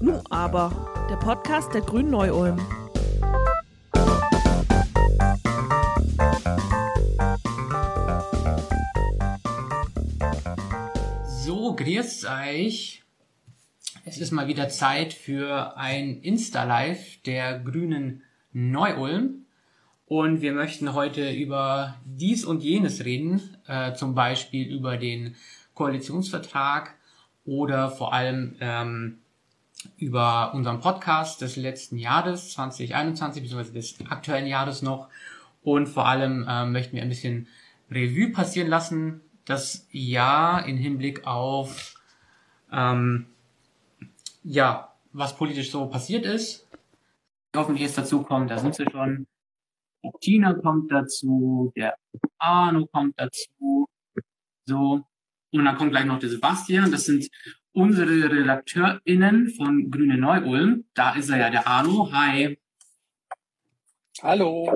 Nu aber, der Podcast der Grünen Neu-Ulm. So, grüßt euch. Es ist mal wieder Zeit für ein Insta-Live der Grünen Neu-Ulm. Und wir möchten heute über dies und jenes reden, äh, zum Beispiel über den Koalitionsvertrag oder vor allem ähm, über unseren Podcast des letzten Jahres 2021 bzw. des aktuellen Jahres noch und vor allem ähm, möchten wir ein bisschen Revue passieren lassen, das Jahr in Hinblick auf ähm, ja was politisch so passiert ist. Hoffentlich jetzt dazu kommen, da sind sie schon. Tina kommt dazu, der Arno kommt dazu, so. Und dann kommt gleich noch der Sebastian. Das sind unsere RedakteurInnen von Grüne Neu-Ulm. Da ist er ja, der Arno. Hi. Hallo.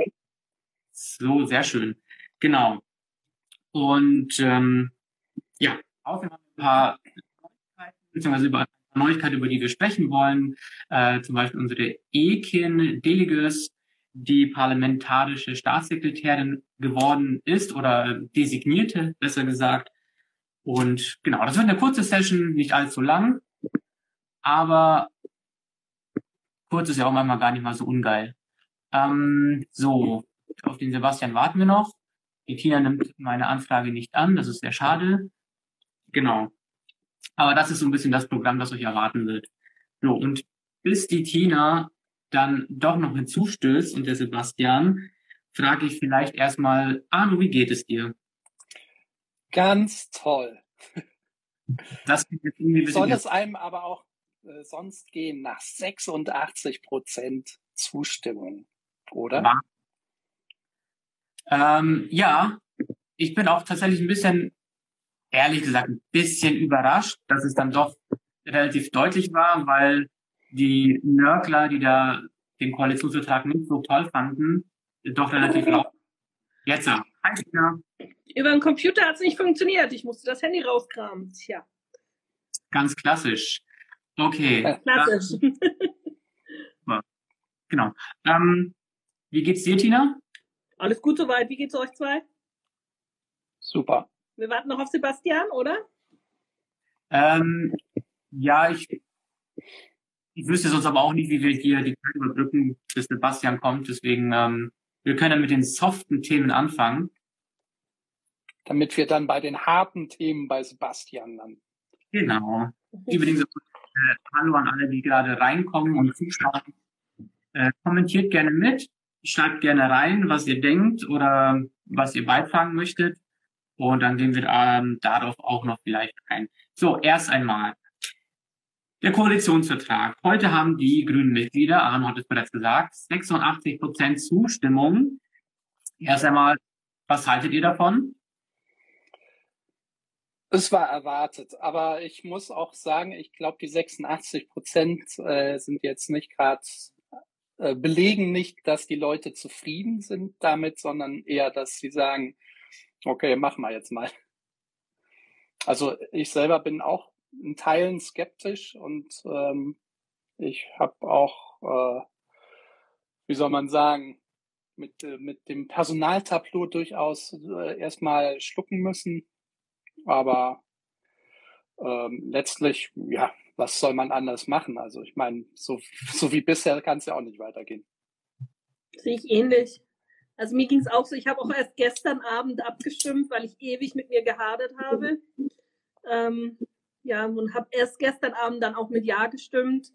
So, sehr schön. Genau. Und ähm, ja, außerdem haben wir ein paar Neuigkeiten, beziehungsweise über Neuigkeiten, über die wir sprechen wollen. Äh, zum Beispiel unsere Ekin Deleges, die parlamentarische Staatssekretärin geworden ist oder designierte, besser gesagt. Und genau, das wird eine kurze Session, nicht allzu lang, aber kurz ist ja auch manchmal gar nicht mal so ungeil. Ähm, so, auf den Sebastian warten wir noch. Die Tina nimmt meine Anfrage nicht an, das ist sehr schade. Genau. Aber das ist so ein bisschen das Programm, das euch erwarten wird. So, und bis die Tina dann doch noch hinzustößt und der Sebastian, frage ich vielleicht erstmal, Arno, wie geht es dir? Ganz toll. Das Soll es einem aber auch äh, sonst gehen nach 86 Prozent Zustimmung, oder? Ja. Ähm, ja, ich bin auch tatsächlich ein bisschen, ehrlich gesagt, ein bisschen überrascht, dass es dann doch relativ deutlich war, weil die Nörgler, die da den Koalitionsvertrag nicht so toll fanden, doch relativ laut. Jetzt, hi, Tina. Über den Computer hat es nicht funktioniert. Ich musste das Handy rauskramen. Tja. Ganz klassisch. Okay. Klassisch. Dann, genau. Ähm, wie geht's dir, Tina? Alles gut soweit. Wie geht's euch zwei? Super. Wir warten noch auf Sebastian, oder? Ähm, ja, ich, ich wüsste sonst aber auch nicht, wie wir hier die Zeit überbrücken, bis Sebastian kommt. Deswegen, ähm, wir können dann mit den soften Themen anfangen. Damit wir dann bei den harten Themen bei Sebastian landen. Genau. Übrigens, äh, hallo an alle, die gerade reinkommen und zuschauen. Äh, kommentiert gerne mit, schreibt gerne rein, was ihr denkt oder was ihr beitragen möchtet. Und dann gehen wir ähm, darauf auch noch vielleicht ein. So, erst einmal. Der Koalitionsvertrag. Heute haben die grünen Mitglieder, Arno hat es bereits gesagt, 86 Prozent Zustimmung. Erst einmal, was haltet ihr davon? Es war erwartet, aber ich muss auch sagen, ich glaube, die 86 Prozent äh, sind jetzt nicht gerade äh, belegen nicht, dass die Leute zufrieden sind damit, sondern eher, dass sie sagen, okay, machen wir jetzt mal. Also ich selber bin auch in Teilen skeptisch und ähm, ich habe auch, äh, wie soll man sagen, mit, äh, mit dem Personaltableau durchaus äh, erstmal schlucken müssen. Aber ähm, letztlich, ja, was soll man anders machen? Also ich meine, so, so wie bisher kann es ja auch nicht weitergehen. Sehe ich ähnlich. Also mir ging es auch so, ich habe auch erst gestern Abend abgestimmt, weil ich ewig mit mir gehadert habe. Ähm, ja, und habe erst gestern Abend dann auch mit Ja gestimmt.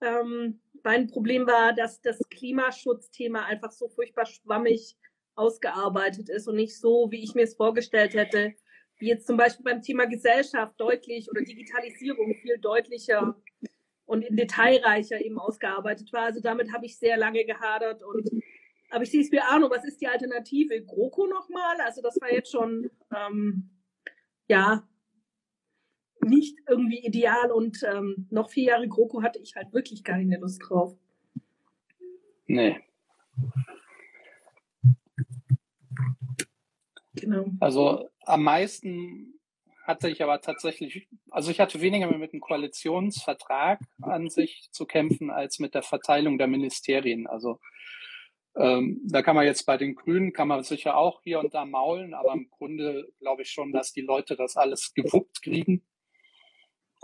Ähm, mein Problem war, dass das Klimaschutzthema einfach so furchtbar schwammig ausgearbeitet ist und nicht so, wie ich mir es vorgestellt hätte, wie jetzt zum Beispiel beim Thema Gesellschaft deutlich oder Digitalisierung viel deutlicher und in detailreicher eben ausgearbeitet war. Also damit habe ich sehr lange gehadert und aber ich sehe es wie Arno, was ist die Alternative? GroKo nochmal? Also das war jetzt schon ähm, ja nicht irgendwie ideal und ähm, noch vier Jahre GroKo hatte ich halt wirklich keine Lust drauf. Nee. Genau. Also am meisten hatte ich aber tatsächlich, also ich hatte weniger mit dem Koalitionsvertrag an sich zu kämpfen als mit der Verteilung der Ministerien. Also ähm, da kann man jetzt bei den Grünen, kann man sicher auch hier und da maulen, aber im Grunde glaube ich schon, dass die Leute das alles gewuppt kriegen.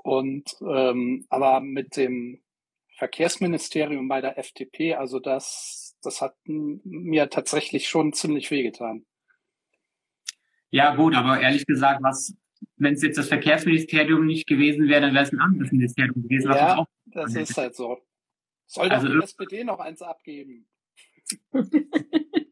Und ähm, aber mit dem Verkehrsministerium bei der FDP, also das, das hat mir tatsächlich schon ziemlich wehgetan. Ja, gut, aber ehrlich gesagt, was, wenn es jetzt das Verkehrsministerium nicht gewesen wäre, dann wäre es ein anderes Ministerium gewesen. Ja, auch das ist halt so. Soll also, doch die SPD noch eins abgeben.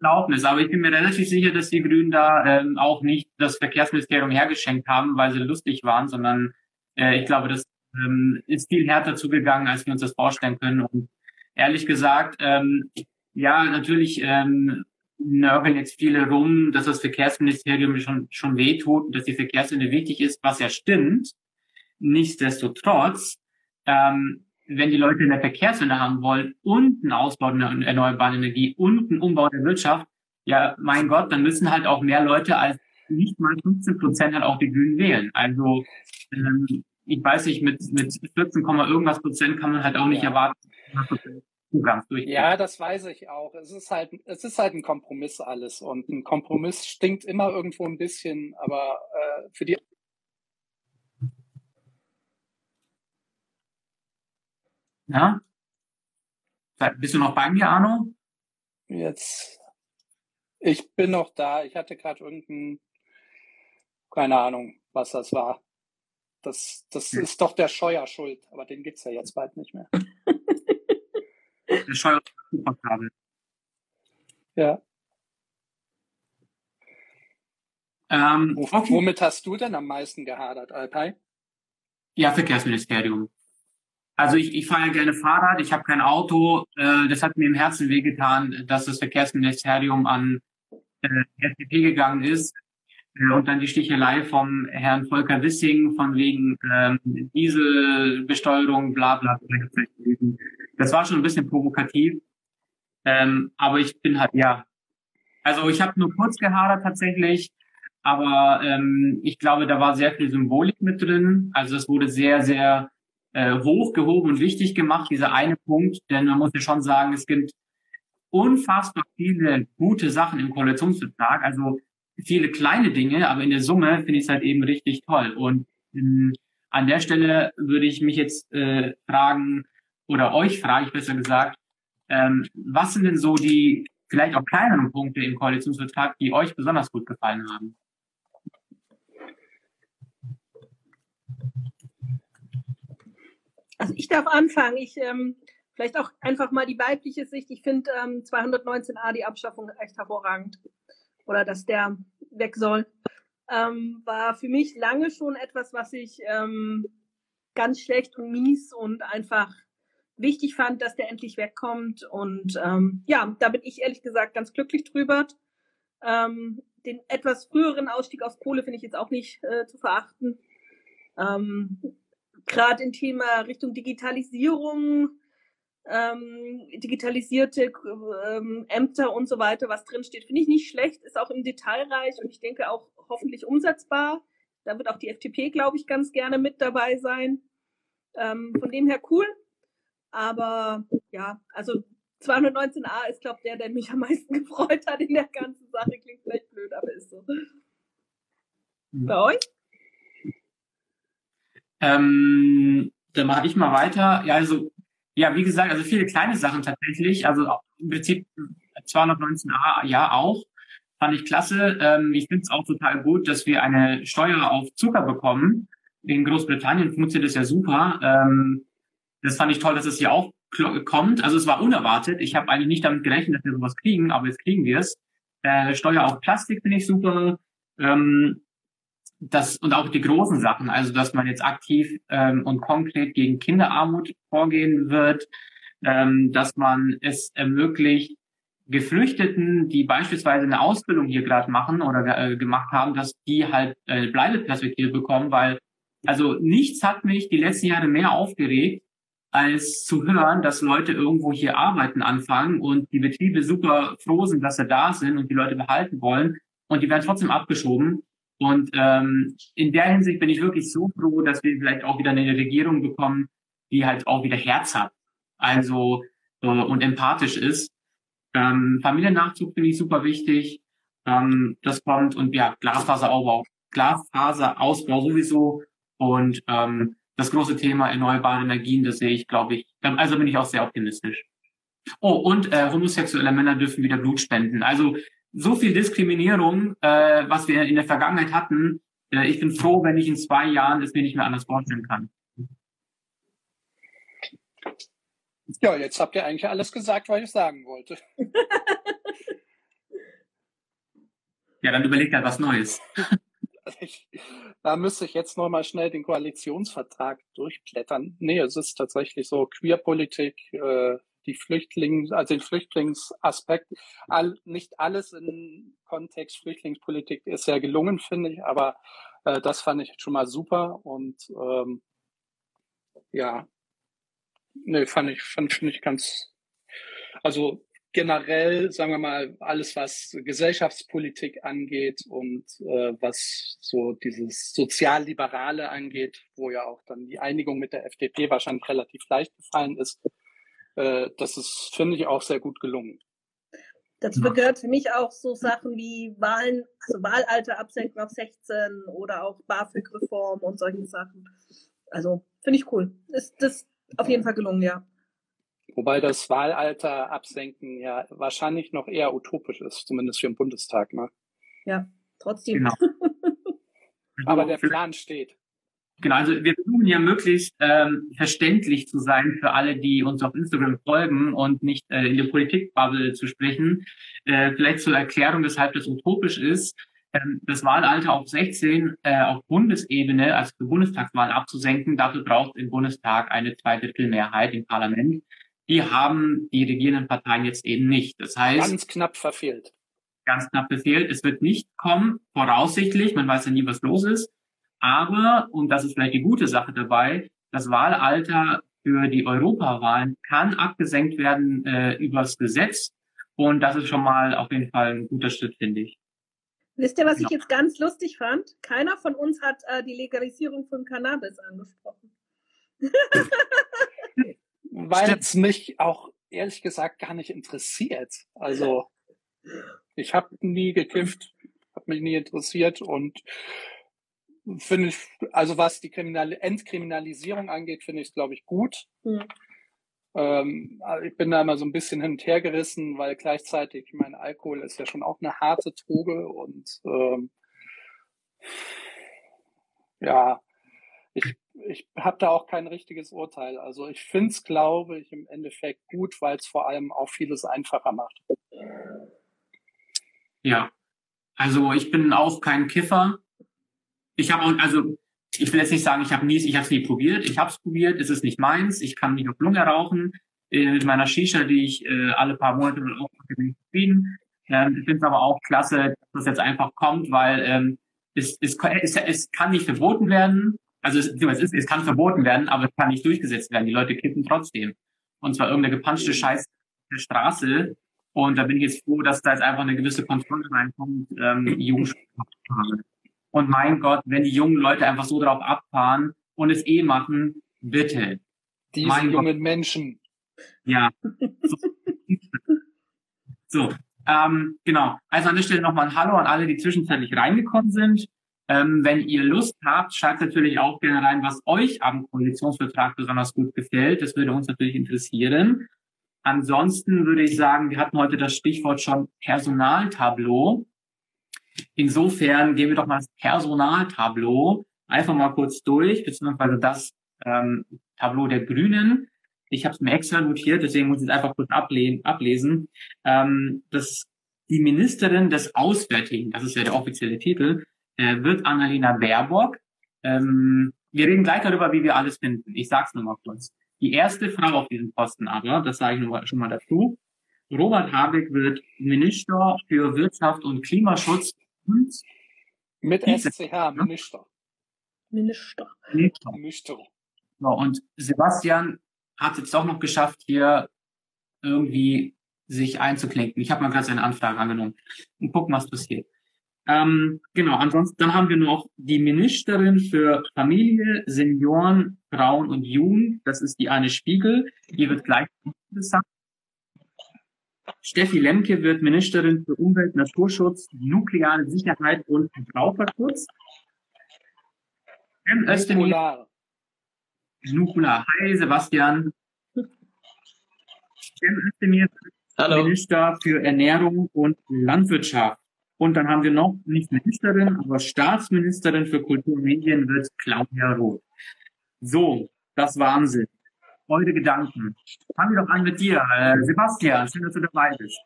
gelaufen ist, aber ich bin mir relativ sicher, dass die Grünen da ähm, auch nicht das Verkehrsministerium hergeschenkt haben, weil sie lustig waren, sondern äh, ich glaube, das ähm, ist viel härter zugegangen, als wir uns das vorstellen können. Und ehrlich gesagt, ähm, ja, natürlich ähm, nörgeln jetzt viele rum, dass das Verkehrsministerium schon, schon wehtut dass die Verkehrswende wichtig ist, was ja stimmt. Nichtsdestotrotz, ähm, wenn die Leute eine Verkehrswende haben wollen und einen Ausbau der erneuerbaren Energie und einen Umbau der Wirtschaft, ja, mein Gott, dann müssen halt auch mehr Leute als nicht mal 15 Prozent halt auch die Grünen wählen. Also ähm, ich weiß nicht, mit, mit 14, irgendwas Prozent kann man halt auch nicht ja. erwarten, ja, das weiß ich auch. Es ist halt, es ist halt ein Kompromiss alles und ein Kompromiss stinkt immer irgendwo ein bisschen, aber äh, für die Ja? Bist du noch bei mir, Arno? Jetzt. Ich bin noch da. Ich hatte gerade irgendein, keine Ahnung, was das war. Das, das ja. ist doch der Scheuer schuld, aber den gibt's ja jetzt bald nicht mehr. der Scheuer Superkabel. Ja. Ähm, okay. Womit hast du denn am meisten gehadert, Alpay? Ja, Verkehrsministerium. Also ich, ich fahre gerne Fahrrad, ich habe kein Auto. Äh, das hat mir im Herzen wehgetan, dass das Verkehrsministerium an äh, FDP gegangen ist. Äh, und dann die Stichelei vom Herrn Volker Wissing von wegen ähm, Dieselbesteuerung, bla bla. bla. Das war schon ein bisschen provokativ. Ähm, aber ich bin halt, ja. Also ich habe nur kurz gehadert tatsächlich, aber ähm, ich glaube, da war sehr viel Symbolik mit drin. Also es wurde sehr, sehr äh, hochgehoben und wichtig gemacht, dieser eine Punkt, denn man muss ja schon sagen, es gibt unfassbar viele gute Sachen im Koalitionsvertrag, also viele kleine Dinge, aber in der Summe finde ich es halt eben richtig toll. Und ähm, an der Stelle würde ich mich jetzt äh, fragen, oder euch frage ich besser gesagt, ähm, was sind denn so die vielleicht auch kleineren Punkte im Koalitionsvertrag, die euch besonders gut gefallen haben? Also ich darf anfangen. Ich ähm, vielleicht auch einfach mal die weibliche Sicht. Ich finde ähm, 219a die Abschaffung echt hervorragend. Oder dass der weg soll. Ähm, war für mich lange schon etwas, was ich ähm, ganz schlecht und mies und einfach wichtig fand, dass der endlich wegkommt. Und ähm, ja, da bin ich ehrlich gesagt ganz glücklich drüber. Ähm, den etwas früheren Ausstieg aus Kohle finde ich jetzt auch nicht äh, zu verachten. Ähm, gerade im Thema Richtung Digitalisierung, ähm, digitalisierte ähm, Ämter und so weiter, was drinsteht, finde ich nicht schlecht, ist auch im Detailreich und ich denke auch hoffentlich umsetzbar. Da wird auch die FDP, glaube ich, ganz gerne mit dabei sein. Ähm, von dem her cool. Aber ja, also 219a ist, glaube ich, der, der mich am meisten gefreut hat in der ganzen Sache. Klingt vielleicht blöd, aber ist so. Bei euch? Ähm, dann mache ich mal weiter. Ja, also, ja, wie gesagt, also viele kleine Sachen tatsächlich. Also im Prinzip 219a, ja auch. Fand ich klasse. Ähm, ich finde es auch total gut, dass wir eine Steuer auf Zucker bekommen. In Großbritannien funktioniert das ja super. Ähm, das fand ich toll, dass es hier auch kommt. Also es war unerwartet. Ich habe eigentlich nicht damit gerechnet, dass wir sowas kriegen, aber jetzt kriegen wir es. Äh, Steuer auf Plastik finde ich super. Ähm, das und auch die großen Sachen, also dass man jetzt aktiv ähm, und konkret gegen Kinderarmut vorgehen wird, ähm, dass man es ermöglicht, Geflüchteten, die beispielsweise eine Ausbildung hier gerade machen oder äh, gemacht haben, dass die halt äh, Bleibeperspektive bekommen, weil also nichts hat mich die letzten Jahre mehr aufgeregt, als zu hören, dass Leute irgendwo hier arbeiten anfangen und die Betriebe super froh sind, dass sie da sind und die Leute behalten wollen und die werden trotzdem abgeschoben Und ähm, in der Hinsicht bin ich wirklich so froh, dass wir vielleicht auch wieder eine Regierung bekommen, die halt auch wieder Herz hat, also äh, und empathisch ist. Ähm, Familiennachzug finde ich super wichtig. Ähm, das kommt und ja, Glasfaserausbau, Glasfaserausbau sowieso und ähm, das große Thema erneuerbare Energien, das sehe ich, glaube ich, ähm, also bin ich auch sehr optimistisch. Oh, und äh, homosexuelle Männer dürfen wieder Blut spenden. Also so viel Diskriminierung, äh, was wir in der Vergangenheit hatten. Äh, ich bin froh, wenn ich in zwei Jahren es mir nicht mehr anders vorstellen kann. Ja, jetzt habt ihr eigentlich alles gesagt, was ich sagen wollte. ja, dann überlegt halt was Neues. da müsste ich jetzt noch mal schnell den Koalitionsvertrag durchblättern. Nee, es ist tatsächlich so Queerpolitik, äh, die Flüchtlinge, also den Flüchtlingsaspekt, all, nicht alles im Kontext Flüchtlingspolitik ist sehr gelungen, finde ich, aber äh, das fand ich schon mal super und ähm, ja, nee, fand ich, fand ich nicht ganz, also generell, sagen wir mal, alles, was Gesellschaftspolitik angeht und äh, was so dieses Sozialliberale angeht, wo ja auch dann die Einigung mit der FDP wahrscheinlich relativ leicht gefallen ist, äh, das ist, finde ich, auch sehr gut gelungen. Dazu gehört für mich auch so Sachen wie Wahlen, also Wahlalter absenken auf 16 oder auch BAföG-Reform und solche Sachen. Also finde ich cool. Ist das auf jeden Fall gelungen, ja. Wobei das Wahlalter absenken ja wahrscheinlich noch eher utopisch ist, zumindest für den Bundestag. Ne? Ja, trotzdem. Genau. Aber der Plan steht. Genau, also wir versuchen ja möglichst ähm, verständlich zu sein für alle, die uns auf Instagram folgen und nicht äh, in der Politikbubble zu sprechen. Äh, vielleicht zur Erklärung, weshalb das utopisch ist. Ähm, das Wahlalter auf 16 äh, auf Bundesebene, also für Bundestagswahlen abzusenken, dafür braucht im Bundestag eine Zweidrittelmehrheit im Parlament. Die haben die regierenden Parteien jetzt eben nicht. Das heißt. Ganz knapp verfehlt. Ganz knapp verfehlt. Es wird nicht kommen, voraussichtlich. Man weiß ja nie, was los ist. Aber, und das ist vielleicht die gute Sache dabei, das Wahlalter für die Europawahlen kann abgesenkt werden äh, übers Gesetz. Und das ist schon mal auf jeden Fall ein guter Schritt, finde ich. Wisst ihr, was genau. ich jetzt ganz lustig fand? Keiner von uns hat äh, die Legalisierung von Cannabis angesprochen. Weil es mich auch ehrlich gesagt gar nicht interessiert. Also ich habe nie gekifft, habe mich nie interessiert und finde ich, also was die Kriminal Entkriminalisierung angeht, finde ich es, glaube ich, gut. Mhm. Ähm, ich bin da immer so ein bisschen hin und her gerissen, weil gleichzeitig, ich meine, Alkohol ist ja schon auch eine harte Droge und ähm, ja, ich, ich habe da auch kein richtiges Urteil. Also ich finde es, glaube ich, im Endeffekt gut, weil es vor allem auch vieles einfacher macht. Ja, also ich bin auch kein Kiffer ich habe auch, also ich will jetzt nicht sagen, ich habe nie, ich habe es nie probiert. Ich habe es probiert, es ist nicht meins. Ich kann nicht auf Lunge rauchen. Äh, mit meiner Shisha, die ich äh, alle paar Monate aufmache, bin ich zufrieden. Ähm, ich finde es aber auch klasse, dass das jetzt einfach kommt, weil ähm, es, es, es, es kann nicht verboten werden. Also es, es, ist, es kann verboten werden, aber es kann nicht durchgesetzt werden. Die Leute kippen trotzdem. Und zwar irgendeine gepanschte Scheiß der Straße. Und da bin ich jetzt froh, dass da jetzt einfach eine gewisse Kontrolle reinkommt. Ähm, Jugendschutz und mein Gott, wenn die jungen Leute einfach so drauf abfahren und es eh machen, bitte. Diese mein jungen Gott. Menschen. Ja. So, so ähm, genau. Also an der Stelle nochmal ein Hallo an alle, die zwischenzeitlich reingekommen sind. Ähm, wenn ihr Lust habt, schreibt natürlich auch gerne rein, was euch am Koalitionsvertrag besonders gut gefällt. Das würde uns natürlich interessieren. Ansonsten würde ich sagen, wir hatten heute das Stichwort schon Personaltableau. Insofern gehen wir doch mal das Personaltableau einfach mal kurz durch, beziehungsweise das ähm, Tableau der Grünen. Ich habe es mir extra notiert, deswegen muss ich es einfach kurz ablehnen, ablesen. Ähm, das, die Ministerin des Auswärtigen, das ist ja der offizielle Titel, äh, wird Annalena Baerbock. Ähm, wir reden gleich darüber, wie wir alles finden. Ich sag's nur mal kurz. Die erste Frau auf diesem Posten aber, das sage ich nur, schon mal dazu, Robert Habeck wird Minister für Wirtschaft und Klimaschutz und mit SCH, Minister. Minister. Minister. Minister. So, und Sebastian hat es auch noch geschafft, hier irgendwie sich einzuklinken. Ich habe mal gerade seine Anfrage angenommen und gucken, was passiert. Ähm, genau, ansonsten dann haben wir noch die Ministerin für Familie, Senioren, Frauen und Jugend. Das ist die Anne Spiegel. Die wird gleich gesagt. Steffi Lemke wird Ministerin für Umwelt, Naturschutz, nukleare Sicherheit und Verbraucherschutz. Cem Özdemir. Nukular. Hi, Sebastian. Cem Özdemir Hallo. Minister für Ernährung und Landwirtschaft. Und dann haben wir noch nicht Ministerin, aber Staatsministerin für Kultur und Medien wird Claudia Roth. So, das waren sie. Eure Gedanken. Fangen wir doch an mit dir. Äh, Sebastian, schön, dass du dabei bist.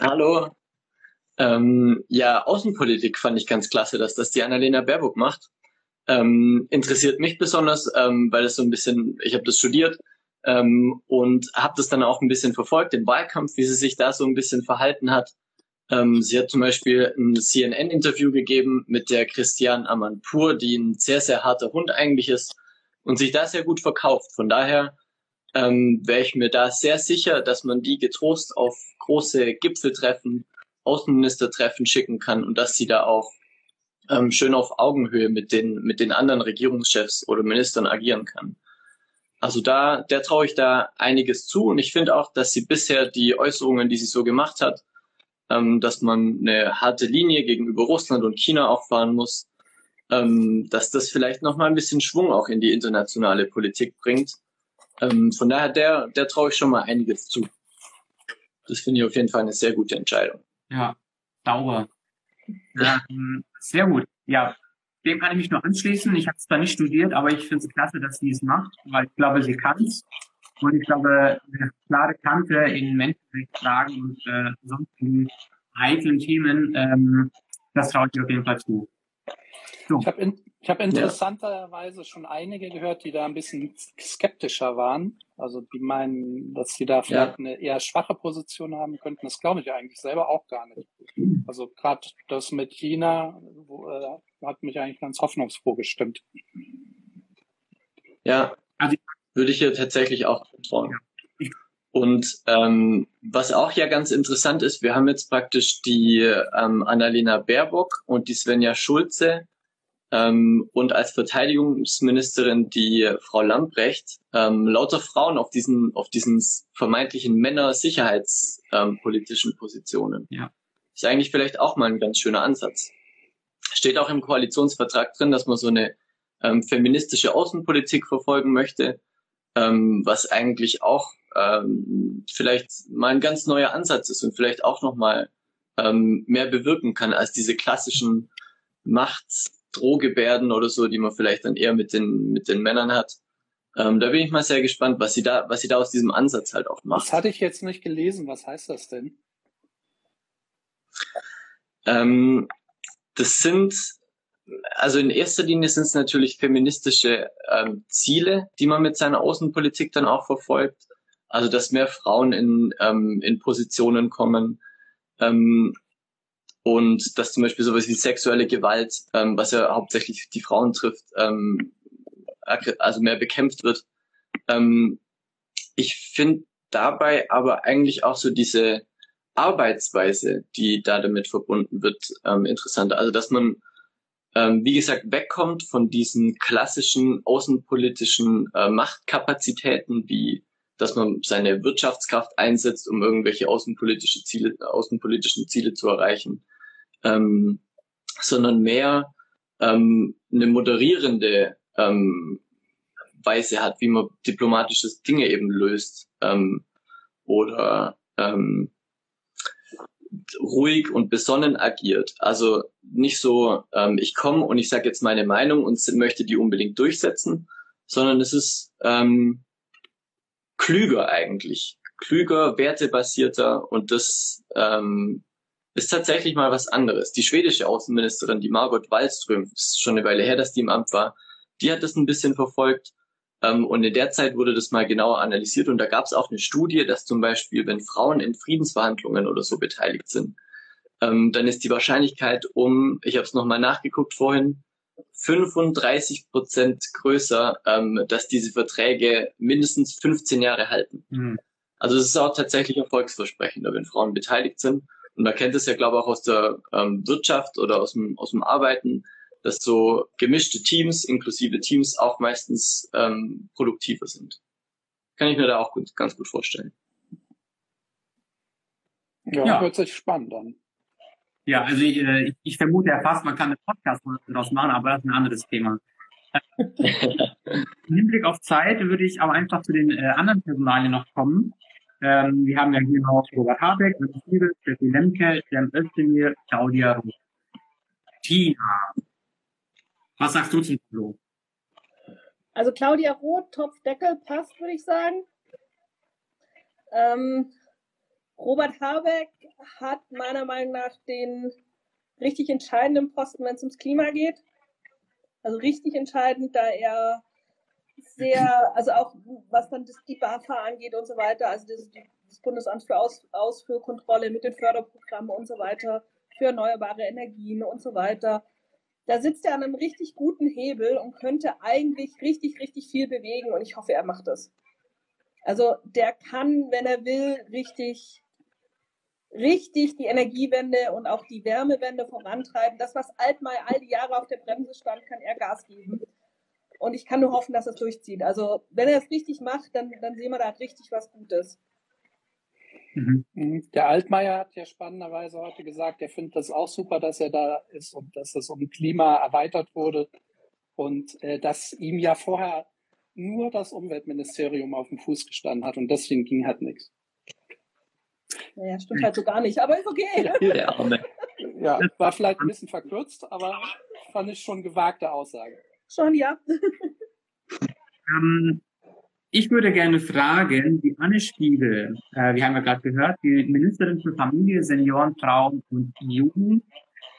Hallo. Ähm, ja, Außenpolitik fand ich ganz klasse, dass das die Annalena Baerbock macht. Ähm, interessiert mich besonders, ähm, weil es so ein bisschen, ich habe das studiert ähm, und habe das dann auch ein bisschen verfolgt, den Wahlkampf, wie sie sich da so ein bisschen verhalten hat. Ähm, sie hat zum Beispiel ein CNN-Interview gegeben mit der Christiane Amanpour, die ein sehr, sehr harter Hund eigentlich ist und sich da sehr gut verkauft. Von daher ähm, wäre ich mir da sehr sicher, dass man die getrost auf große Gipfeltreffen, Außenministertreffen schicken kann und dass sie da auch ähm, schön auf Augenhöhe mit den, mit den anderen Regierungschefs oder Ministern agieren kann. Also da, der traue ich da einiges zu und ich finde auch, dass sie bisher die Äußerungen, die sie so gemacht hat, ähm, dass man eine harte Linie gegenüber Russland und China auch fahren muss, ähm, dass das vielleicht noch mal ein bisschen Schwung auch in die internationale Politik bringt. Ähm, von daher, der, der traue ich schon mal einiges zu. Das finde ich auf jeden Fall eine sehr gute Entscheidung. Ja, Dauer. Ja, sehr gut. Ja, dem kann ich mich nur anschließen. Ich habe es zwar nicht studiert, aber ich finde es klasse, dass sie es macht, weil ich glaube, sie kann es. Und ich glaube, eine klare Kante in Menschenrechtsfragen und äh, sonstigen heiklen Themen, ähm, das traue ich auf jeden Fall zu. So. Ich habe in, hab interessanterweise schon einige gehört, die da ein bisschen skeptischer waren. Also die meinen, dass sie da vielleicht Ja. eine eher schwache Position haben könnten. Das glaube ich eigentlich selber auch gar nicht. Also gerade das mit China wo, äh, hat mich eigentlich ganz hoffnungsfroh gestimmt. Ja, Also- würde ich ihr tatsächlich auch trauen. Und ähm, was auch ja ganz interessant ist, wir haben jetzt praktisch die ähm, Annalena Baerbock und die Svenja Schulze ähm, und als Verteidigungsministerin die Frau Lambrecht ähm, lauter Frauen auf diesen auf diesen vermeintlichen Männer-sicherheitspolitischen ähm, Positionen. Ja. Ist eigentlich vielleicht auch mal ein ganz schöner Ansatz. Steht auch im Koalitionsvertrag drin, dass man so eine ähm, feministische Außenpolitik verfolgen möchte, ähm, was eigentlich auch ähm, vielleicht mal ein ganz neuer Ansatz ist und vielleicht auch nochmal ähm, mehr bewirken kann als diese klassischen Machtdrohgebärden oder so, die man vielleicht dann eher mit den mit den Männern hat. Ähm, da bin ich mal sehr gespannt, was sie da, was sie da aus diesem Ansatz halt auch Das macht. hatte ich jetzt nicht gelesen. Was heißt das denn? Ähm, das sind, also in erster Linie sind es natürlich feministische ähm, Ziele, die man mit seiner Außenpolitik dann auch verfolgt. Also dass mehr Frauen in, ähm, in Positionen kommen ähm, und dass zum Beispiel sowas wie sexuelle Gewalt, ähm, was ja hauptsächlich die Frauen trifft, ähm, also mehr bekämpft wird. Ähm, ich finde dabei aber eigentlich auch so diese Arbeitsweise, die da damit verbunden wird, ähm, interessant. Also dass man, ähm, wie gesagt, wegkommt von diesen klassischen außenpolitischen äh, Machtkapazitäten, wie dass man seine Wirtschaftskraft einsetzt, um irgendwelche außenpolitische Ziele, außenpolitischen Ziele zu erreichen, ähm, sondern mehr ähm, eine moderierende ähm, Weise hat, wie man diplomatische Dinge eben löst ähm, oder ähm, ruhig und besonnen agiert. Also nicht so, ähm, ich komme und ich sage jetzt meine Meinung und möchte die unbedingt durchsetzen, sondern es ist ähm, klüger eigentlich, klüger, wertebasierter und das ähm, ist tatsächlich mal was anderes. Die schwedische Außenministerin, die Margot Wallström, ist schon eine Weile her, dass die im Amt war, die hat das ein bisschen verfolgt und in der Zeit wurde das mal genauer analysiert und da gab es auch eine Studie, dass zum Beispiel, wenn Frauen in Friedensverhandlungen oder so beteiligt sind, ähm, dann ist die Wahrscheinlichkeit um, ich habe es nochmal nachgeguckt vorhin, 35 Prozent größer, ähm, dass diese Verträge mindestens 15 Jahre halten. Hm. Also es ist auch tatsächlich erfolgsversprechender, wenn Frauen beteiligt sind. Und man kennt es ja, glaube ich, auch aus der ähm, Wirtschaft oder aus dem, aus dem Arbeiten, dass so gemischte Teams, inklusive Teams, auch meistens ähm, produktiver sind. Kann ich mir da auch gut, ganz gut vorstellen. Ja, ja. hört sich spannend an. Ja, also ich, äh, ich vermute ja fast, man kann einen Podcast daraus machen, aber das ist ein anderes Thema. Im Hinblick auf Zeit würde ich aber einfach zu den äh, anderen Personalien noch kommen. Ähm, wir haben ja hier noch Robert Habeck, Siebel, Steffi Lemke, Jan Özdemir, Claudia Roth. Tina, was sagst du zum Flo? Also Claudia Roth, Topfdeckel passt, würde ich sagen. Ähm, Robert Habeck hat meiner Meinung nach den richtig entscheidenden Posten, wenn es ums Klima geht. Also richtig entscheidend, da er sehr, also auch was dann das, die BAFA angeht und so weiter, also das, das Bundesamt für Aus, Ausführkontrolle mit den Förderprogrammen und so weiter, für erneuerbare Energien und so weiter. Da sitzt er an einem richtig guten Hebel und könnte eigentlich richtig, richtig viel bewegen und ich hoffe, er macht das. Also der kann, wenn er will, richtig richtig die Energiewende und auch die Wärmewende vorantreiben. Das, was Altmaier all die Jahre auf der Bremse stand, kann er Gas geben. Und ich kann nur hoffen, dass er es durchzieht. Also, wenn er es richtig macht, dann, dann sehen wir da richtig was Gutes. Mhm. mhm. Der Altmaier hat ja spannenderweise heute gesagt, er findet das auch super, dass er da ist und dass das um Klima erweitert wurde und äh, dass ihm ja vorher nur das Umweltministerium auf dem Fuß gestanden hat und deswegen ging halt nichts. Naja, stimmt halt so gar nicht, aber ist okay. Ja, ja, war vielleicht ein bisschen verkürzt, aber fand ich schon gewagte Aussage. Schon, ja. Ähm, ich würde gerne fragen, die Anne Spiegel, äh, wir haben ja gerade gehört, die Ministerin für Familie, Senioren, Frauen und Jugend,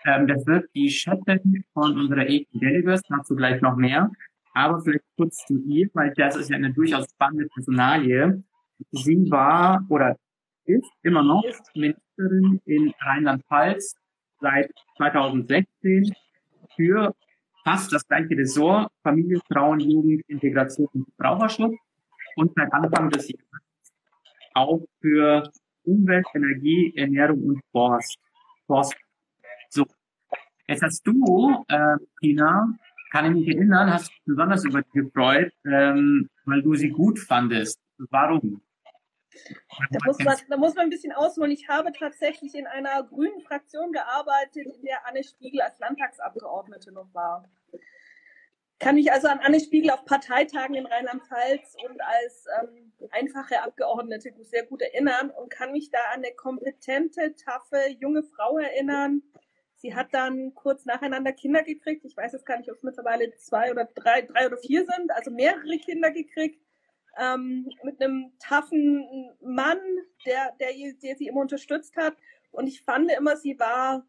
ähm, das wird die Chefin von unserer EQ Delivers, dazu gleich noch mehr. Aber vielleicht kurz zu ihr, weil das ist ja eine durchaus spannende Personalie. Sie war oder ist immer noch Ministerin in Rheinland-Pfalz seit 2016 für fast das gleiche Ressort Familie, Frauen, Jugend, Integration und Verbraucherschutz und seit Anfang des Jahres auch für Umwelt, Energie, Ernährung und Forst. Forst. So. Jetzt hast du, äh, Tina, kann ich mich erinnern, hast dich besonders über die gefreut, ähm, weil du sie gut fandest. Warum? Da muss, man, da muss man ein bisschen ausholen. Ich habe tatsächlich in einer grünen Fraktion gearbeitet, in der Anne Spiegel als Landtagsabgeordnete noch war. Kann mich also an Anne Spiegel auf Parteitagen in Rheinland-Pfalz und als ähm, einfache Abgeordnete sehr gut erinnern und kann mich da an eine kompetente, taffe, junge Frau erinnern. Sie hat dann kurz nacheinander Kinder gekriegt. Ich weiß jetzt gar nicht, ob es mittlerweile zwei oder drei, drei oder vier sind, also mehrere Kinder gekriegt ähm, mit einem taffen Mann, der, der, der sie immer unterstützt hat. Und ich fand immer, sie war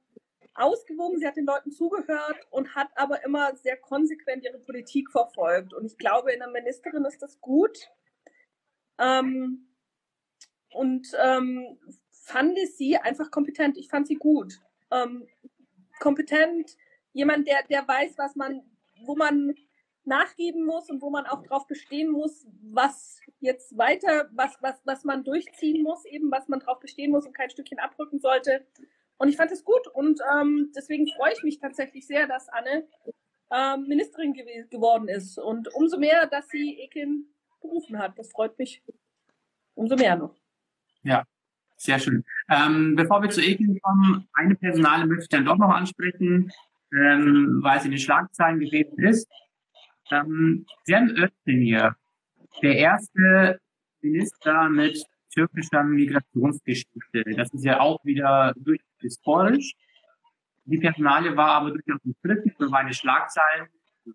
ausgewogen, sie hat den Leuten zugehört und hat aber immer sehr konsequent ihre Politik verfolgt. Und ich glaube, in einer Ministerin ist das gut. Ähm, und ähm, fand sie einfach kompetent. Ich fand sie gut. Ähm, kompetent, jemand, der, der weiß, was man, wo man nachgeben muss und wo man auch darauf bestehen muss, was jetzt weiter, was, was, was man durchziehen muss, eben was man darauf bestehen muss und kein Stückchen abrücken sollte. Und ich fand es gut und ähm, deswegen freue ich mich tatsächlich sehr, dass Anne ähm, Ministerin gew geworden ist. Und umso mehr, dass sie Ekin berufen hat. Das freut mich umso mehr noch. Ja, sehr schön. Ähm, bevor wir zu Ekin kommen, eine Personale möchte ich dann doch noch ansprechen, ähm, weil sie in den Schlagzeilen gewesen ist. Ähm, Özdemir, der erste Minister mit türkischer Migrationsgeschichte. Das ist ja auch wieder durchaus historisch. Die Personale war aber durchaus kritisch für meine Schlagzeilen,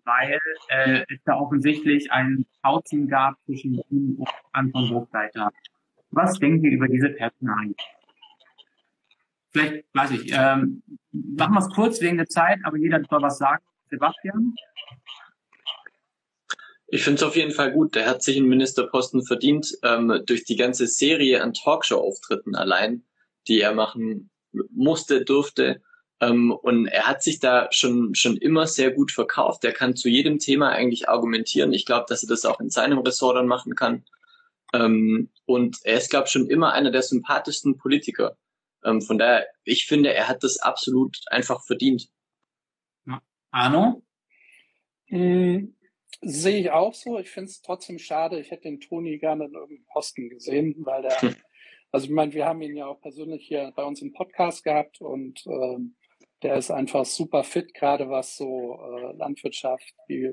weil äh, es da offensichtlich ein Tauziehen gab zwischen ihm und Anton Hochleiter. Was denken Sie über diese Personalie? Vielleicht, weiß ich, ähm, machen wir es kurz wegen der Zeit, aber jeder soll was sagen. Sebastian? Ich finde es auf jeden Fall gut. Der hat sich einen Ministerposten verdient ähm, durch die ganze Serie an Talkshow-Auftritten allein, die er machen musste, durfte. Ähm, und er hat sich da schon schon immer sehr gut verkauft. Er kann zu jedem Thema eigentlich argumentieren. Ich glaube, dass er das auch in seinem Ressort dann machen kann. Ähm, und er ist, glaube ich, schon immer einer der sympathischsten Politiker. Ähm, von daher, ich finde, er hat das absolut einfach verdient. Arno? Hm, sehe ich auch so. Ich finde es trotzdem schade. Ich hätte den Toni gerne in irgendeinem Posten gesehen, weil der, also ich meine, wir haben ihn ja auch persönlich hier bei uns im Podcast gehabt und ähm, der ist einfach super fit, gerade was so äh, Landwirtschaft, wie,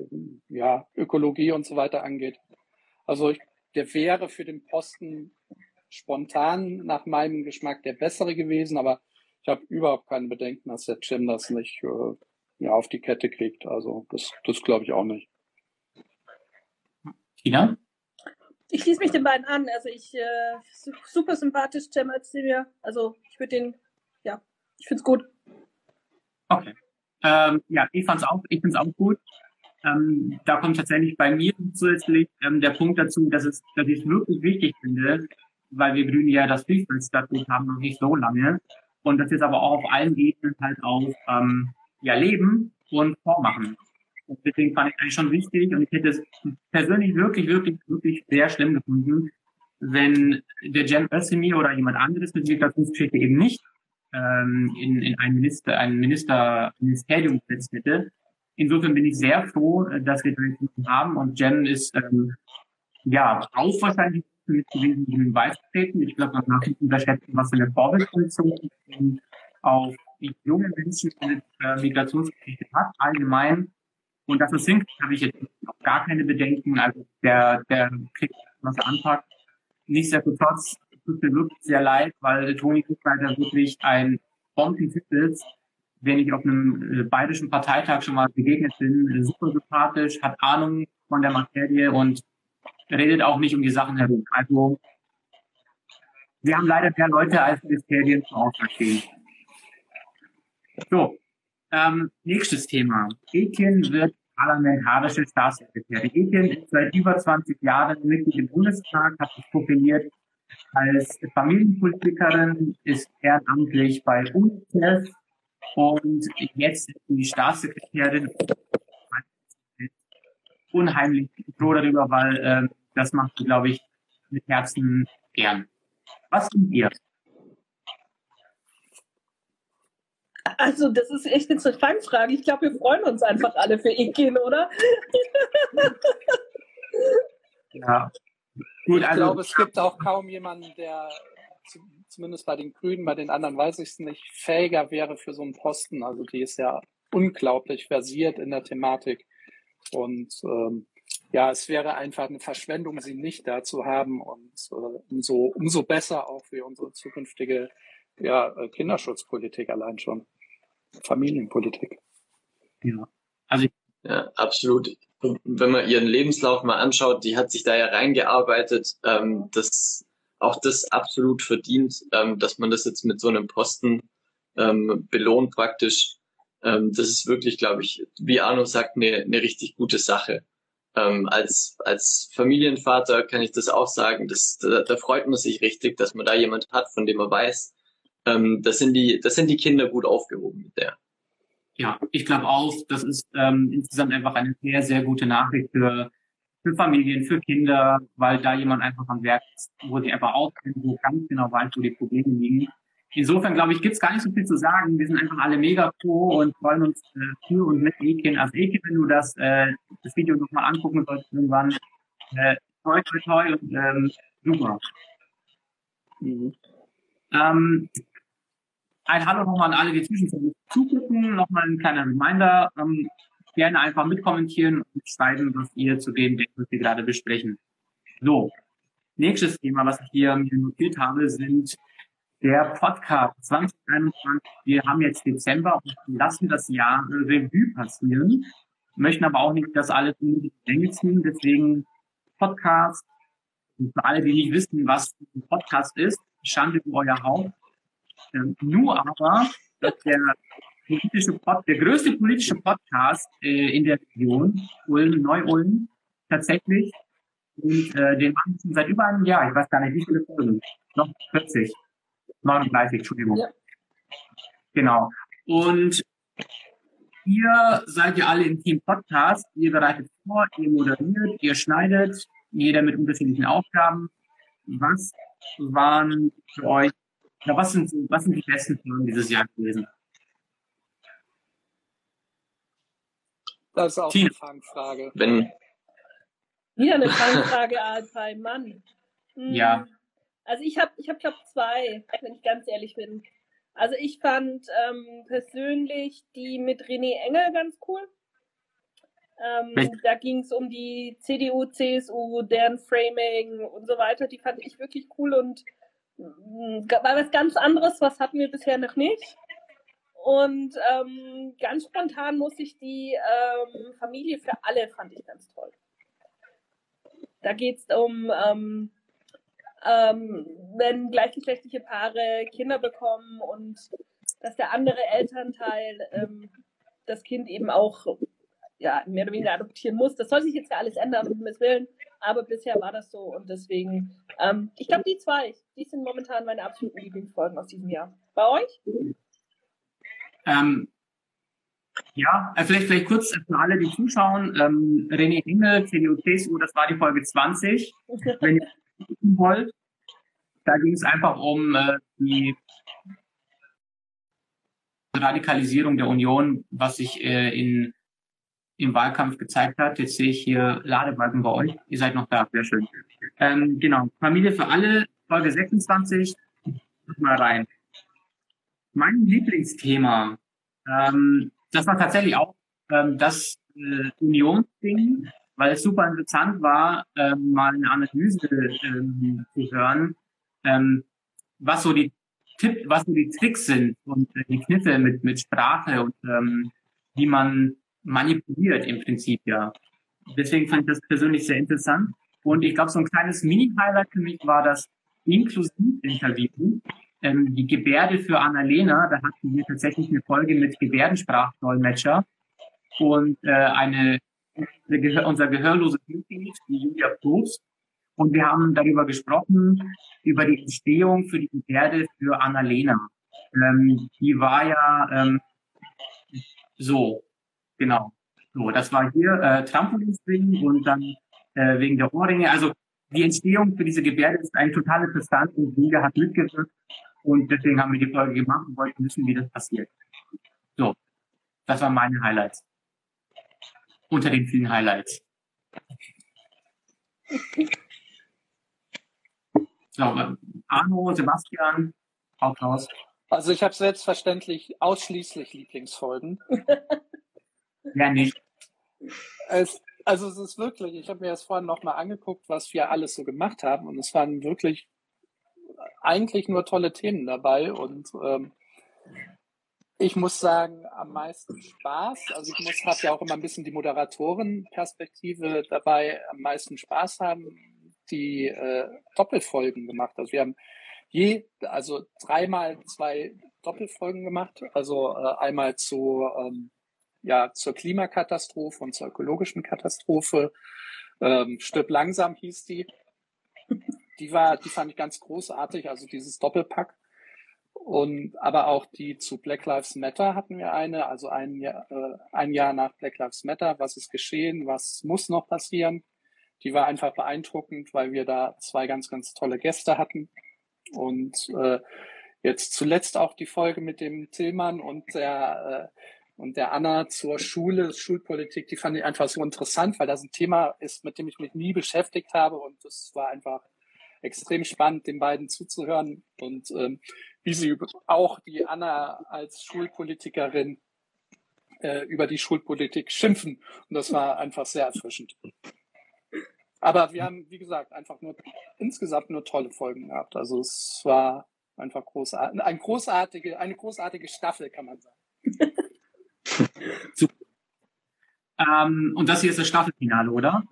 ja, Ökologie und so weiter angeht. Also ich, der wäre für den Posten spontan nach meinem Geschmack der bessere gewesen, aber ich habe überhaupt keine Bedenken, dass der Jim das nicht äh, ja, auf die Kette kriegt. Also das, das glaube ich auch nicht. Tina? Ich schließe mich den beiden an. Also ich äh, super sympathisch, Cem Özdemir. Also ich würde den, ja, ich finde es gut. Okay. Ähm, ja, ich fand's auch, ich finde es auch gut. Ähm, da kommt tatsächlich bei mir zusätzlich ähm, der Punkt dazu, dass es, dass ich es wirklich wichtig finde, weil wir Grüne ja das Fließbandstatut haben noch nicht so lange und das jetzt aber auch auf allen Ebenen halt auch ähm, ja leben und vormachen. Und deswegen fand ich eigentlich schon wichtig und ich hätte es persönlich wirklich, wirklich, wirklich sehr schlimm gefunden, wenn der Jem Özdemir oder jemand anderes mit Migrationsgeschichte eben nicht ähm, in, in ein Minister, ein Minister, Ministerium gesetzt hätte. Insofern bin ich sehr froh, dass wir das haben und Jem ist ähm, ja auch wahrscheinlich mit gewesen, ihm beizutreten. Ich glaube, man darf nicht unterschätzen, was für eine Vorbildfunktion auf die junge Menschen mit äh, Migrationsgeschichte hat, allgemein. Und dass es hinkriegt, habe ich jetzt auch gar keine Bedenken. Also der, der kriegt, was anpackt. Nichtsdestotrotz tut mir wirklich sehr leid, weil Toni Kuckleiter wirklich ein Bombentyp ist, den ich auf einem äh, bayerischen Parteitag schon mal begegnet bin. Super sympathisch, hat Ahnung von der Materie und redet auch nicht um die Sachen herum. Also wir haben leider mehr Leute als Ministerien zur Auswahl stehen. So, ähm, nächstes Thema. Etienne wird parlamentarische Staatssekretärin. Etienne ist seit über 20 Jahren Mitglied im Bundestag, hat sich profiliert als Familienpolitikerin, ist ehrenamtlich bei UNICEF und jetzt ist die Staatssekretärin unheimlich froh darüber, weil äh, das macht sie, glaube ich, mit Herzen gern. Was sind ihr? Also, das ist echt eine Fangfrage. Ich glaube, wir freuen uns einfach alle für Ikin, oder? ja. Gut, ich also, glaube, es gibt auch kaum jemanden, der zumindest bei den Grünen, bei den anderen weiß ich es nicht, fähiger wäre für so einen Posten. Also die ist ja unglaublich versiert in der Thematik. Und ähm, ja, es wäre einfach eine Verschwendung, sie nicht da zu haben und äh, umso, umso besser auch für unsere zukünftige ja, Kinderschutzpolitik allein schon. Familienpolitik. Ja, also ja, absolut. Wenn man ihren Lebenslauf mal anschaut, die hat sich da ja reingearbeitet, ähm, das auch das absolut verdient, ähm, dass man das jetzt mit so einem Posten ähm, belohnt praktisch. Ähm, das ist wirklich, glaube ich, wie Arno sagt, eine, eine richtig gute Sache. Ähm, als, als Familienvater kann ich das auch sagen. Das, da, da freut man sich richtig, dass man da jemand hat, von dem man weiß, ähm, das sind die, das sind die Kinder gut aufgehoben mit der. Ja, ich glaube auch, das ist ähm, insgesamt einfach eine sehr, sehr gute Nachricht für, für Familien, für Kinder, weil da jemand einfach am Werk ist, wo sie einfach auskennen, wo ganz genau weiß, wo die Probleme liegen. Insofern, glaube ich, gibt's gar nicht so viel zu sagen. Wir sind einfach alle mega froh und freuen uns äh, für und mit Ekin. Also Ekin, wenn du das, äh, das Video nochmal angucken sollst irgendwann, äh, toi, toi, toi und ähm, super. Mhm. Ähm, ein Hallo nochmal an alle, die zwischenzeitlich zugucken. Nochmal ein kleiner Reminder. Ähm, gerne einfach mitkommentieren und schreiben, was ihr zu dem denkt, was wir gerade besprechen. So. Nächstes Thema, was ich hier notiert habe, sind der Podcast 2021. Wir haben jetzt Dezember und lassen das Jahr Revue passieren. Möchten aber auch nicht, dass alles in die Länge ziehen. Deswegen Podcast. Und für alle, die nicht wissen, was ein Podcast ist, Schande über euer Haupt. Ähm, nur aber, dass der politische Pod, der größte politische Podcast äh, in der Region, Ulm, Neu-Ulm, tatsächlich, und äh, den machen schon seit über einem Jahr. Ich weiß gar nicht, wie viele Folgen. Noch 40. 39, Entschuldigung. Ja. Genau. Und ihr seid ja alle im Team Podcast. Ihr bereitet vor, ihr moderiert, ihr schneidet, jeder mit unterschiedlichen Aufgaben. Was waren für euch ja, was sind, was sind die besten Folgen dieses Jahr gewesen? Das ist auch Tina. eine Fangfrage. Wenn, Wieder eine Fangfrage, Alpay, Mann. Hm, Ja. Also ich habe, ich hab, glaube zwei, wenn ich ganz ehrlich bin. Also ich fand ähm, persönlich die mit René Engel ganz cool. Ähm, da ging es um die CDU, CSU, deren Framing und so weiter. Die fand ich wirklich cool und war was ganz anderes, was hatten wir bisher noch nicht. Und ähm, ganz spontan muss ich die ähm, Familie für alle fand ich ganz toll. Da geht es um, ähm, ähm, wenn gleichgeschlechtliche Paare Kinder bekommen und dass der andere Elternteil ähm, das Kind eben auch ja, mehr oder weniger adoptieren muss. Das soll sich jetzt ja alles ändern, um Himmels Willen. Aber bisher war das so und deswegen, ähm, ich glaube, die zwei, die sind momentan meine absoluten Lieblingsfolgen aus diesem Jahr. Bei euch? Ähm, ja, äh, vielleicht, vielleicht kurz für alle, die zuschauen. Ähm, René Engel, CDU, CSU, das war die Folge 20. Wenn ihr gucken wollt, da ging es einfach um äh, die Radikalisierung der Union, was sich äh, in, im Wahlkampf gezeigt hat. Jetzt sehe ich hier Ladebalken bei euch. Ihr seid noch da, sehr schön. Ähm, genau, Familie für alle, Folge 26. Mal rein. Mein Lieblingsthema, ähm, das war tatsächlich auch ähm, das äh, Unionsding, weil es super interessant war, ähm, mal eine Analyse ähm, zu hören, ähm, was so die Tipp, was so die Tricks sind und äh, die Kniffe mit mit Sprache und ähm, wie man manipuliert im Prinzip ja. Deswegen fand ich das persönlich sehr interessant. Und ich glaube, so ein kleines Mini-Highlight für mich war das Inklusiv-Interview. Ähm, die Gebärde für Annalena, da hatten wir tatsächlich eine Folge mit Gebärdensprachdolmetscher und äh, eine unser gehörloses Mitglied, die Julia Probst. Und wir haben darüber gesprochen, über die Entstehung für die Gebärde für Annalena. Ähm, die war ja ähm, so, genau. So, das war hier äh, Trampolinspringen und dann äh, wegen der Ohrringe. Also die Entstehung für diese Gebärde ist eigentlich total interessant und Julia hat mitgewirkt und deswegen haben wir die Folge gemacht und wollten wissen, wie das passiert. So, das waren meine Highlights. Unter den vielen Highlights. So, äh, Arno, Sebastian, haut raus. Also ich habe selbstverständlich ausschließlich Lieblingsfolgen. Ja, nicht. Es, also es ist wirklich, ich habe mir das vorhin nochmal angeguckt, was wir alles so gemacht haben und es waren wirklich eigentlich nur tolle Themen dabei und ähm, ich muss sagen, am meisten Spaß. Also ich muss, habe ja auch immer ein bisschen die Moderatorenperspektive dabei, am meisten Spaß haben die äh, Doppelfolgen gemacht. Also wir haben je, also dreimal zwei Doppelfolgen gemacht. Also äh, einmal zu ähm, ja zur Klimakatastrophe und zur ökologischen Katastrophe. Ähm, Stirb langsam hieß die. Die war, die fand ich ganz großartig. Also dieses Doppelpack. Und aber auch die zu Black Lives Matter hatten wir eine, also ein Jahr, äh, ein Jahr nach Black Lives Matter, was ist geschehen, was muss noch passieren. Die war einfach beeindruckend, weil wir da zwei ganz, ganz tolle Gäste hatten. Und äh, jetzt zuletzt auch die Folge mit dem Tillmann und der äh, und der Anna zur Schule, Schulpolitik, die fand ich einfach so interessant, weil das ein Thema ist, mit dem ich mich nie beschäftigt habe und es war einfach extrem spannend, den beiden zuzuhören und ähm, wie sie auch die Anna als Schulpolitikerin äh, über die Schulpolitik schimpfen. Und das war einfach sehr erfrischend. Aber wir haben, wie gesagt, einfach nur insgesamt nur tolle Folgen gehabt. Also es war einfach großartig, ein großartige, eine großartige Staffel, kann man sagen. Ähm, und das hier ist das Staffelfinale, oder?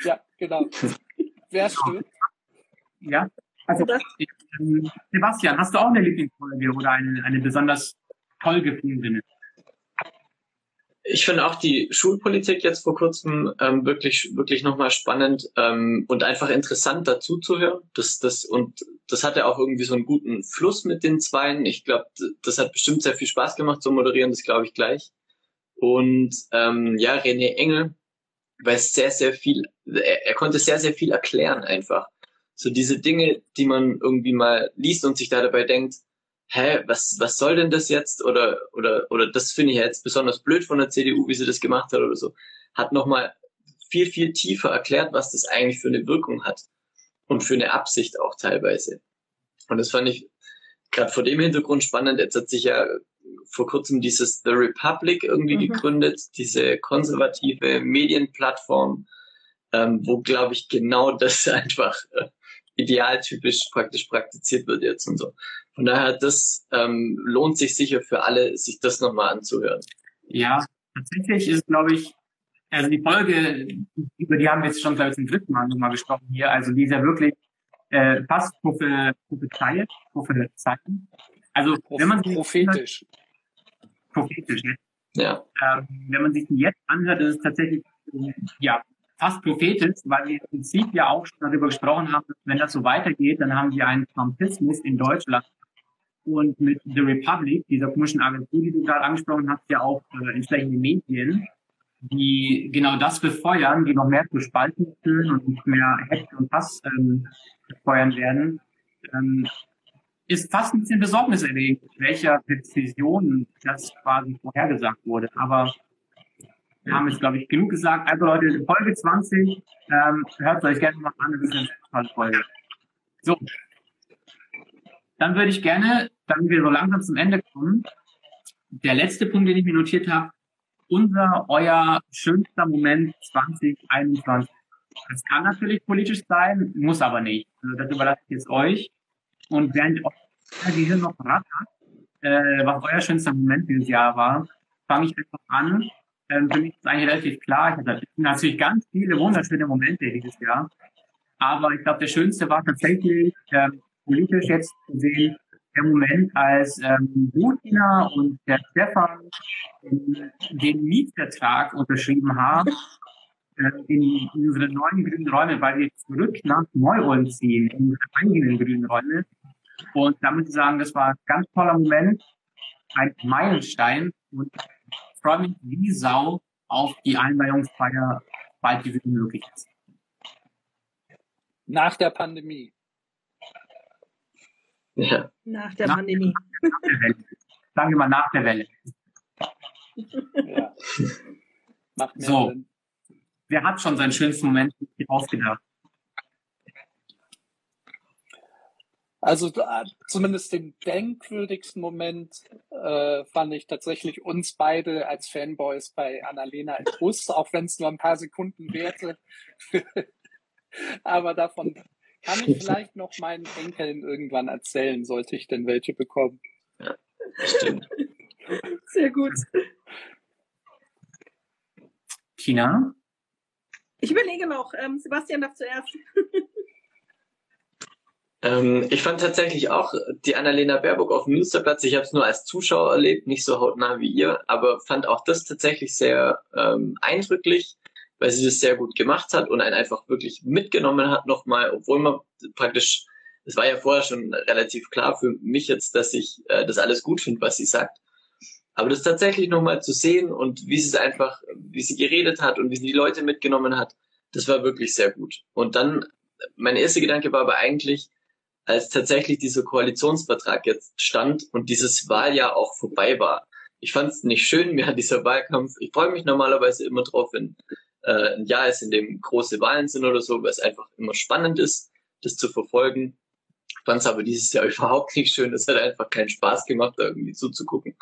Ja, genau. Wer stimmt? Ja. Also, ähm, Sebastian, hast du auch eine Lieblingsfolge oder eine, eine besonders toll gefundene? Ich finde auch die Schulpolitik jetzt vor kurzem ähm, wirklich wirklich nochmal spannend ähm, und einfach interessant dazu zu hören. Das, das, und das hatte auch irgendwie so einen guten Fluss mit den Zweien. Ich glaube, das hat bestimmt sehr viel Spaß gemacht zu moderieren, das glaube ich gleich. Und ähm, ja, René Engel weiß sehr, sehr viel, er, er konnte sehr, sehr viel erklären einfach. So diese Dinge, die man irgendwie mal liest und sich da dabei denkt, hä, was, was soll denn das jetzt? Oder, oder, oder das finde ich jetzt besonders blöd von der CDU, wie sie das gemacht hat oder so, hat nochmal viel, viel tiefer erklärt, was das eigentlich für eine Wirkung hat. Und für eine Absicht auch teilweise. Und das fand ich gerade vor dem Hintergrund spannend. Jetzt hat sich ja vor kurzem dieses The Republic irgendwie mhm. gegründet, diese konservative Medienplattform, ähm, wo, glaube ich, genau das einfach äh, idealtypisch praktisch praktiziert wird jetzt und so. Von daher, das ähm, lohnt sich sicher für alle, sich das nochmal anzuhören. Ja, tatsächlich ist, glaube ich, also die Folge, über die haben wir jetzt schon, glaube ich, zum dritten Mal nochmal gesprochen hier. Also die ist ja wirklich äh, fast prophezeit, prophezeien. Also wenn man sich prophetisch. Prophetisch, ne? Ja. Ähm, wenn man sich die jetzt anhört, ist es tatsächlich ja fast prophetisch, weil wir im Prinzip ja auch schon darüber gesprochen haben, wenn das so weitergeht, dann haben wir einen Trumpismus in Deutschland. Und mit The Republic, dieser komischen Agentur, die du gerade angesprochen hast, ja auch äh, entsprechende Medien, die genau das befeuern, die noch mehr zu Spalten führen und mehr Hetze und Hass ähm, befeuern werden, ähm, ist fast ein bisschen besorgniserregend, welcher Präzision das quasi vorhergesagt wurde. Aber wir haben jetzt, glaube ich, genug gesagt. Also Leute, Folge 20, ähm, hört euch gerne mal an, das ist eine Folge. So. Dann würde ich gerne, damit wir so langsam zum Ende kommen, der letzte Punkt, den ich mir notiert habe, unser, euer schönster Moment 2021. Das kann natürlich politisch sein, muss aber nicht. Also das überlasse ich jetzt euch. Und während euer Gehirn noch rattert, äh, was euer schönster Moment dieses Jahr war, fange ich einfach an. Ähm, für mich ist eigentlich relativ klar. Ich hatte natürlich ganz viele wunderschöne Momente dieses Jahr. Aber ich glaube, der schönste war tatsächlich ähm, politisch jetzt zu sehen, der Moment, als ähm, und der Stefan den Mietvertrag unterschrieben haben äh, in unsere neuen grünen Räume, weil wir zurück nach Neu-Ulm ziehen, in unsere eigenen grünen Räume. Und da muss sagen, das war ein ganz toller Moment, ein Meilenstein und ich freue mich wie Sau auf die Einweihungsfeier, bald wie möglich ist. Nach der Pandemie. Ja. Nach der nach, Pandemie. Nach der Welle. Sagen wir mal nach der Welle. Ja. Macht mehr so. Sinn. Wer hat schon seinen schönsten Moment ausgedacht? Also zumindest den denkwürdigsten Moment äh, fand ich tatsächlich uns beide als Fanboys bei Annalena im Bus, auch wenn es nur ein paar Sekunden währte. Aber davon kann ich vielleicht noch meinen Enkeln irgendwann erzählen, sollte ich denn welche bekommen. Ja, stimmt. Sehr gut. Tina? Ich überlege noch. Ähm, Sebastian darf zuerst. ähm, ich fand tatsächlich auch die Annalena Baerbock auf dem Münsterplatz. Ich habe es nur als Zuschauer erlebt, nicht so hautnah wie ihr, aber fand auch das tatsächlich sehr ähm, eindrücklich weil sie das sehr gut gemacht hat und einen einfach wirklich mitgenommen hat nochmal, obwohl man praktisch, es war ja vorher schon relativ klar für mich jetzt, dass ich äh, das alles gut finde, was sie sagt. Aber das tatsächlich nochmal zu sehen und wie sie es einfach, wie sie geredet hat und wie sie die Leute mitgenommen hat, das war wirklich sehr gut. Und dann, mein erster Gedanke war aber eigentlich, als tatsächlich dieser Koalitionsvertrag jetzt stand und dieses Wahljahr auch vorbei war. Ich fand es nicht schön, mir hat dieser Wahlkampf, ich freue mich normalerweise immer drauf, wenn äh, ein Jahr ist, in dem große Wahlen sind oder so, weil es einfach immer spannend ist, das zu verfolgen. Fand es aber dieses Jahr überhaupt nicht schön. Es hat einfach keinen Spaß gemacht, da irgendwie zuzugucken.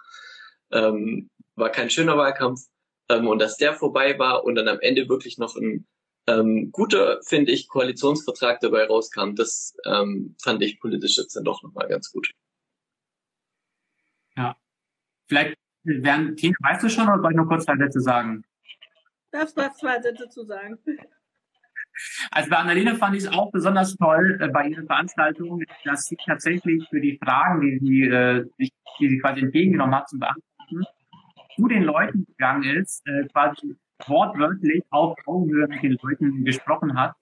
Ähm, war kein schöner Wahlkampf. Ähm, und dass der vorbei war und dann am Ende wirklich noch ein ähm, guter, finde ich, Koalitionsvertrag dabei rauskam, das ähm, fand ich politisch jetzt dann doch nochmal ganz gut. Ja. Vielleicht werden, Tina, weißt du schon oder soll ich noch kurz zwei Sätze sagen? Darfst du zwei Sätze zu sagen? Also bei Annalena fand ich es auch besonders toll äh, bei ihrer Veranstaltung, dass sie tatsächlich für die Fragen, die sie, äh, die sie quasi entgegengenommen hat zum Beantworten, zu den Leuten gegangen ist, äh, quasi wortwörtlich auf Augenhöhe mit den Leuten gesprochen hat.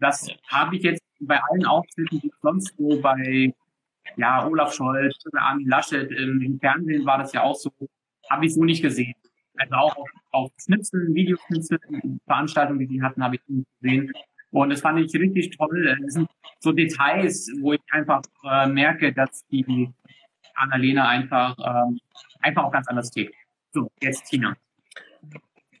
Das habe ich jetzt bei allen Auftritten, die sonst so bei ja, Olaf Scholz oder Armin Laschet im, im Fernsehen war das ja auch so, habe ich so nicht gesehen. Also auch auf, auf Schnipseln, Videoschnipseln, Veranstaltungen, die sie hatten, habe ich gesehen. Und das fand ich richtig toll. Das sind so Details, wo ich einfach äh, merke, dass die Annalena einfach, ähm, einfach auch ganz anders tickt. So, jetzt Tina.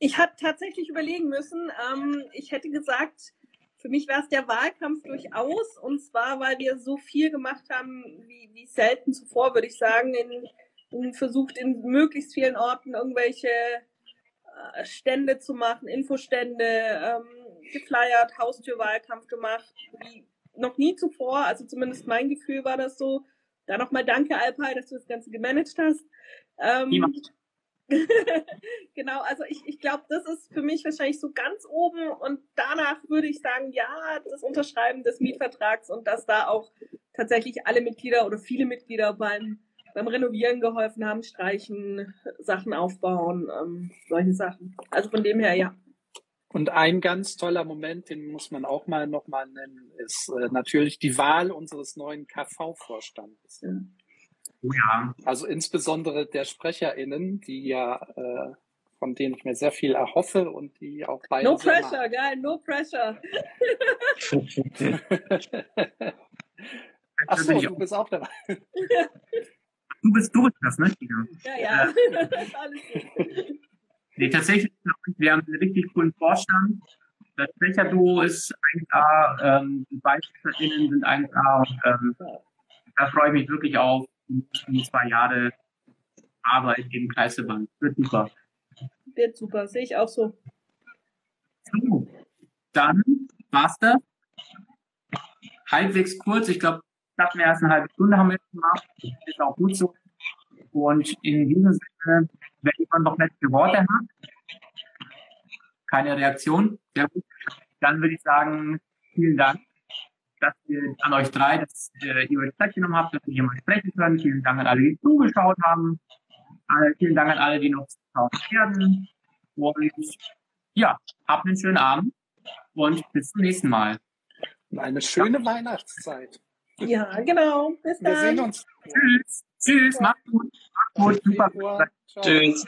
Ich hatte tatsächlich überlegen müssen. Ähm, ich hätte gesagt, für mich war es der Wahlkampf durchaus. Und zwar, weil wir so viel gemacht haben, wie, wie selten zuvor, würde ich sagen. In versucht in möglichst vielen Orten irgendwelche äh, Stände zu machen, Infostände, ähm, geflyert, Haustürwahlkampf gemacht, wie noch nie zuvor. Also zumindest mein Gefühl war das so. Da nochmal danke, Alpay, dass du das Ganze gemanagt hast. Ähm, genau, also ich, ich glaube, das ist für mich wahrscheinlich so ganz oben und danach würde ich sagen, ja, das Unterschreiben des Mietvertrags und dass da auch tatsächlich alle Mitglieder oder viele Mitglieder beim, beim Renovieren geholfen haben, streichen, Sachen aufbauen, ähm, solche Sachen. Also von dem her, ja. Und ein ganz toller Moment, den muss man auch mal nochmal nennen, ist äh, natürlich die Wahl unseres neuen KV-Vorstandes. Ja. Oh ja. Also insbesondere der SprecherInnen, die ja, äh, von denen ich mir sehr viel erhoffe und die auch bei. No pressure, geil, no pressure. Achso, du bist auch dabei. Du bist, du bist das, ne, Tina? Ja, ja. Äh, Alles gut. Nee, tatsächlich, wir haben einen richtig coolen Vorstand. Das Sprecherduo ist 1A, ähm, die BeispielInnen sind 1A und ähm, da freue ich mich wirklich auf die zwei Jahre Arbeit im Kreisverband. Wird super. Wird super, sehe ich auch so. So, dann war's das. Halbwegs kurz, ich glaube, knapp mehr als eine halbe Stunde haben wir jetzt gemacht. Das ist auch gut so. Und in diesem Sinne, wenn jemand noch letzte Worte hat, keine Reaktion, sehr gut, dann würde ich sagen, vielen Dank dass wir an euch drei, dass äh, ihr euch Zeit genommen habt, dass wir hier mal sprechen können. Vielen Dank an alle, die zugeschaut haben. Äh, vielen Dank an alle, die noch zuschauen werden. Und ja, habt einen schönen Abend und bis zum nächsten Mal. Eine schöne ja. Weihnachtszeit. Ja, genau. Bis dann. Wir sehen uns. Tschüss. Tschüss. Macht gut. Macht gut. Super. Tschüss.